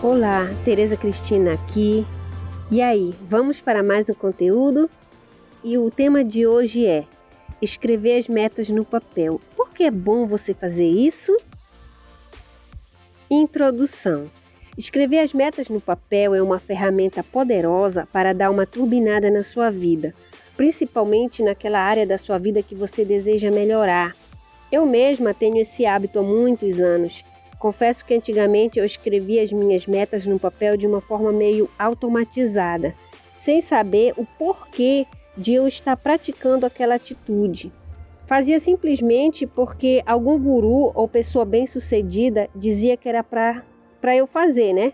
Olá, Tereza Cristina aqui. E aí, vamos para mais um conteúdo? E o tema de hoje é escrever as metas no papel. Por que é bom você fazer isso? Introdução. Escrever as metas no papel é uma ferramenta poderosa para dar uma turbinada na sua vida, principalmente naquela área da sua vida que você deseja melhorar. Eu mesma tenho esse hábito há muitos anos Confesso que antigamente eu escrevia as minhas metas no papel de uma forma meio automatizada, sem saber o porquê de eu estar praticando aquela atitude. Fazia simplesmente porque algum guru ou pessoa bem-sucedida dizia que era para eu fazer, né?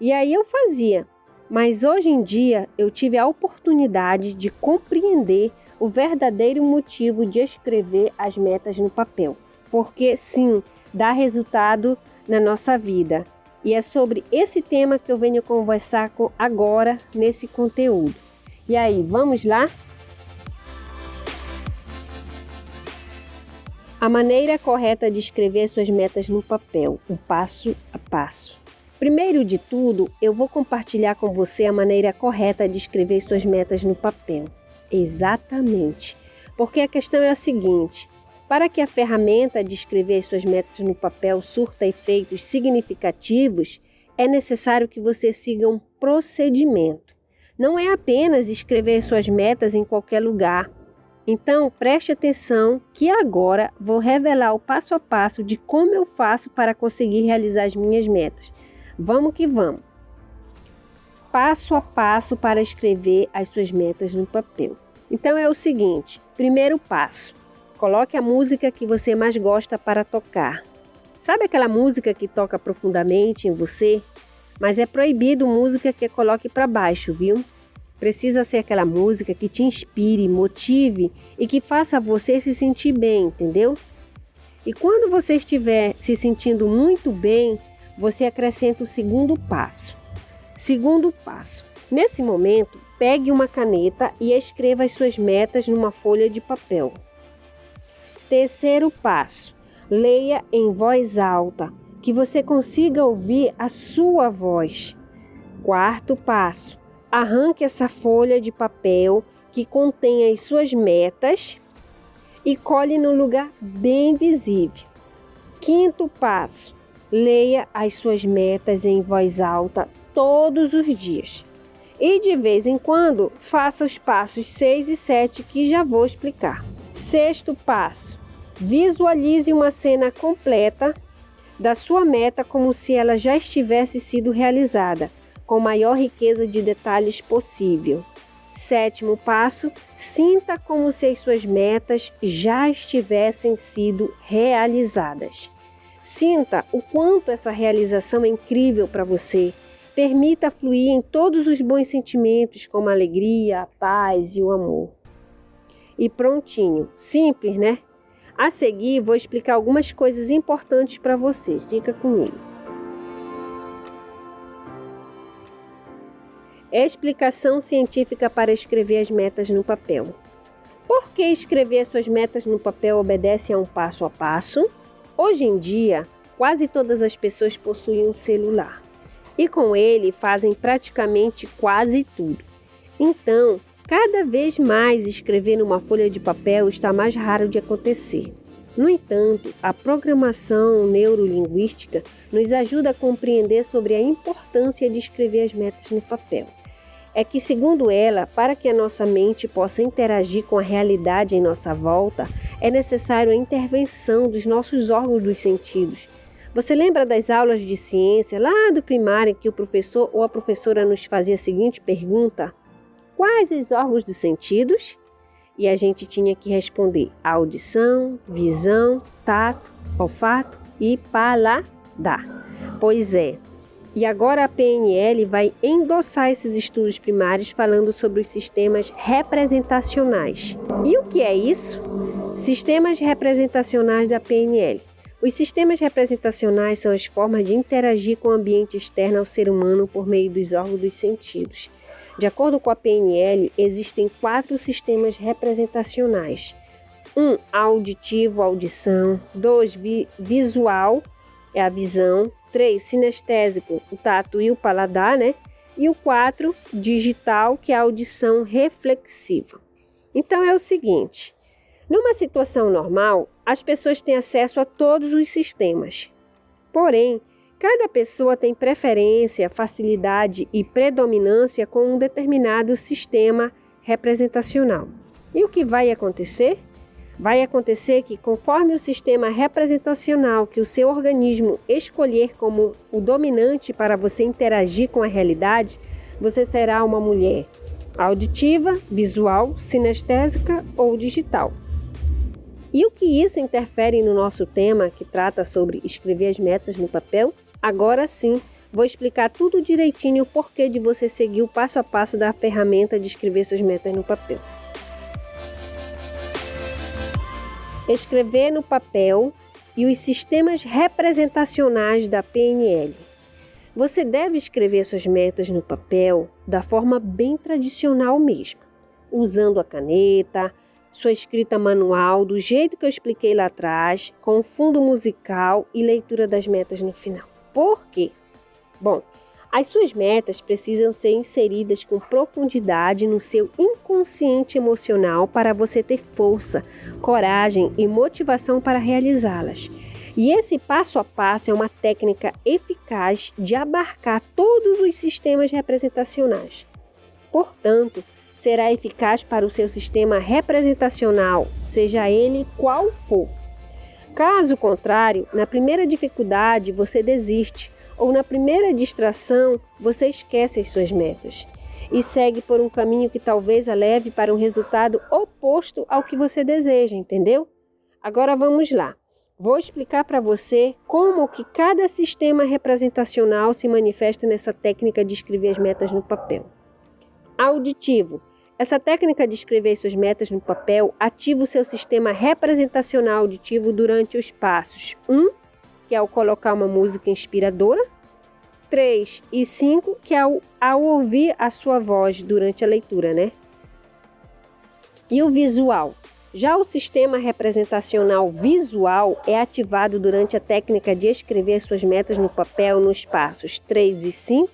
E aí eu fazia. Mas hoje em dia eu tive a oportunidade de compreender o verdadeiro motivo de escrever as metas no papel. Porque sim, dá resultado na nossa vida. E é sobre esse tema que eu venho conversar com agora nesse conteúdo. E aí, vamos lá? A maneira correta de escrever suas metas no papel, o passo a passo. Primeiro de tudo, eu vou compartilhar com você a maneira correta de escrever suas metas no papel. Exatamente. Porque a questão é a seguinte: para que a ferramenta de escrever suas metas no papel surta efeitos significativos, é necessário que você siga um procedimento. Não é apenas escrever suas metas em qualquer lugar. Então, preste atenção que agora vou revelar o passo a passo de como eu faço para conseguir realizar as minhas metas. Vamos que vamos! Passo a passo para escrever as suas metas no papel. Então é o seguinte: primeiro passo, Coloque a música que você mais gosta para tocar. Sabe aquela música que toca profundamente em você? Mas é proibido música que coloque para baixo, viu? Precisa ser aquela música que te inspire, motive e que faça você se sentir bem, entendeu? E quando você estiver se sentindo muito bem, você acrescenta o segundo passo. Segundo passo. Nesse momento, pegue uma caneta e escreva as suas metas numa folha de papel. Terceiro passo: leia em voz alta, que você consiga ouvir a sua voz. Quarto passo: arranque essa folha de papel que contém as suas metas e cole no lugar bem visível. Quinto passo: leia as suas metas em voz alta todos os dias. E de vez em quando, faça os passos 6 e 7 que já vou explicar. Sexto passo: Visualize uma cena completa da sua meta como se ela já estivesse sido realizada, com maior riqueza de detalhes possível. Sétimo passo: sinta como se as suas metas já estivessem sido realizadas. Sinta o quanto essa realização é incrível para você. Permita fluir em todos os bons sentimentos, como a alegria, a paz e o amor. E prontinho. Simples, né? A seguir, vou explicar algumas coisas importantes para você. Fica comigo. Explicação científica para escrever as metas no papel. Por que escrever suas metas no papel obedece a um passo a passo? Hoje em dia, quase todas as pessoas possuem um celular e com ele fazem praticamente quase tudo. Então, Cada vez mais escrever numa folha de papel está mais raro de acontecer. No entanto, a programação neurolinguística nos ajuda a compreender sobre a importância de escrever as metas no papel. É que, segundo ela, para que a nossa mente possa interagir com a realidade em nossa volta, é necessário a intervenção dos nossos órgãos dos sentidos. Você lembra das aulas de ciência lá do primário que o professor ou a professora nos fazia a seguinte pergunta? Quais os órgãos dos sentidos? E a gente tinha que responder audição, visão, tato, olfato e paladar. Pois é. E agora a PNL vai endossar esses estudos primários falando sobre os sistemas representacionais. E o que é isso? Sistemas representacionais da PNL. Os sistemas representacionais são as formas de interagir com o ambiente externo ao ser humano por meio dos órgãos dos sentidos. De acordo com a PNL, existem quatro sistemas representacionais. Um, auditivo, audição. Dois, vi visual, é a visão. 3, sinestésico, o tato e o paladar, né? E o 4, digital, que é a audição reflexiva. Então é o seguinte: numa situação normal, as pessoas têm acesso a todos os sistemas. Porém, cada pessoa tem preferência, facilidade e predominância com um determinado sistema representacional. E o que vai acontecer? Vai acontecer que, conforme o sistema representacional que o seu organismo escolher como o dominante para você interagir com a realidade, você será uma mulher auditiva, visual, sinestésica ou digital. E o que isso interfere no nosso tema que trata sobre escrever as metas no papel? Agora sim, vou explicar tudo direitinho o porquê de você seguir o passo a passo da ferramenta de escrever suas metas no papel. Escrever no papel e os sistemas representacionais da PNL. Você deve escrever suas metas no papel da forma bem tradicional mesmo, usando a caneta, sua escrita manual, do jeito que eu expliquei lá atrás, com fundo musical e leitura das metas no final. Por quê? Bom, as suas metas precisam ser inseridas com profundidade no seu inconsciente emocional para você ter força, coragem e motivação para realizá-las. E esse passo a passo é uma técnica eficaz de abarcar todos os sistemas representacionais. Portanto, será eficaz para o seu sistema representacional, seja ele qual for. Caso contrário, na primeira dificuldade você desiste ou na primeira distração você esquece as suas metas e segue por um caminho que talvez a leve para um resultado oposto ao que você deseja, entendeu? Agora vamos lá. Vou explicar para você como que cada sistema representacional se manifesta nessa técnica de escrever as metas no papel. Auditivo. Essa técnica de escrever suas metas no papel ativa o seu sistema representacional auditivo durante os passos 1, um, que é ao colocar uma música inspiradora, 3 e 5, que é ao, ao ouvir a sua voz durante a leitura, né? E o visual. Já o sistema representacional visual é ativado durante a técnica de escrever suas metas no papel nos passos 3 e 5,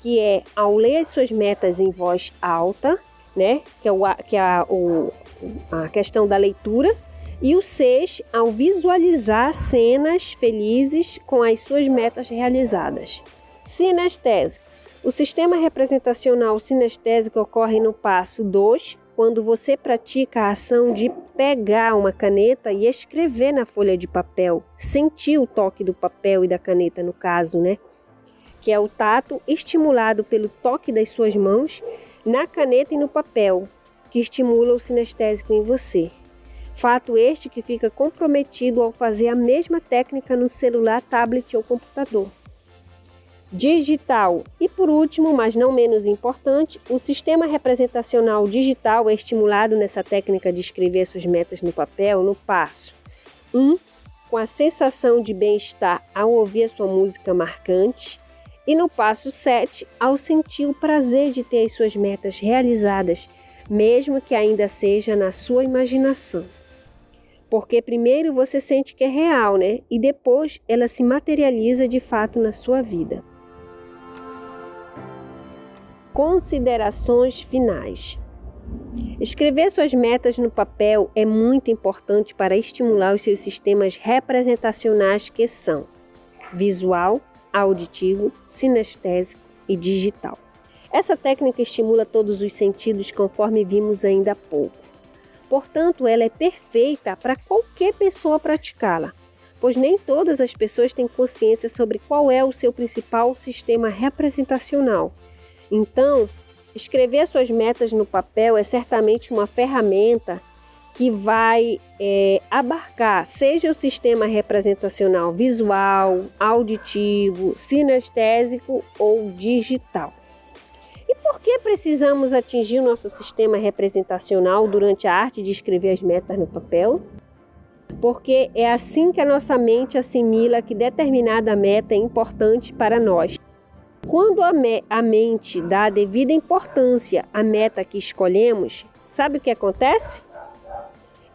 que é ao ler as suas metas em voz alta, né? Que é, o, que é a, o, a questão da leitura e o 6 ao visualizar cenas felizes com as suas metas realizadas. Sinestésico. O sistema representacional sinestésico ocorre no passo 2, quando você pratica a ação de pegar uma caneta e escrever na folha de papel, sentir o toque do papel e da caneta no caso, né? Que é o tato estimulado pelo toque das suas mãos na caneta e no papel, que estimula o sinestésico em você. Fato este que fica comprometido ao fazer a mesma técnica no celular, tablet ou computador. Digital. E por último, mas não menos importante, o sistema representacional digital é estimulado nessa técnica de escrever suas metas no papel no passo 1. Um, com a sensação de bem-estar ao ouvir a sua música marcante. E no passo 7, ao sentir o prazer de ter as suas metas realizadas, mesmo que ainda seja na sua imaginação. Porque primeiro você sente que é real, né? E depois ela se materializa de fato na sua vida. Considerações finais. Escrever suas metas no papel é muito importante para estimular os seus sistemas representacionais que são visual, auditivo, sinestésico e digital. Essa técnica estimula todos os sentidos conforme vimos ainda há pouco. Portanto, ela é perfeita para qualquer pessoa praticá-la, pois nem todas as pessoas têm consciência sobre qual é o seu principal sistema representacional. Então, escrever suas metas no papel é certamente uma ferramenta que vai é, abarcar seja o sistema representacional visual, auditivo, sinestésico ou digital por que precisamos atingir o nosso sistema representacional durante a arte de escrever as metas no papel? Porque é assim que a nossa mente assimila que determinada meta é importante para nós. Quando a, me a mente dá a devida importância à meta que escolhemos, sabe o que acontece?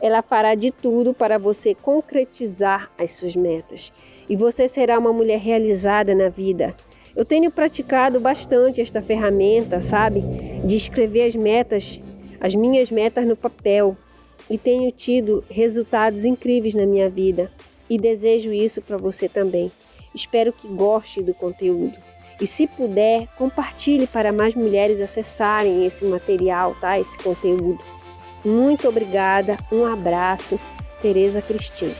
Ela fará de tudo para você concretizar as suas metas e você será uma mulher realizada na vida. Eu tenho praticado bastante esta ferramenta, sabe? De escrever as metas, as minhas metas no papel e tenho tido resultados incríveis na minha vida e desejo isso para você também. Espero que goste do conteúdo. E se puder, compartilhe para mais mulheres acessarem esse material, tá? Esse conteúdo. Muito obrigada, um abraço, Tereza Cristina.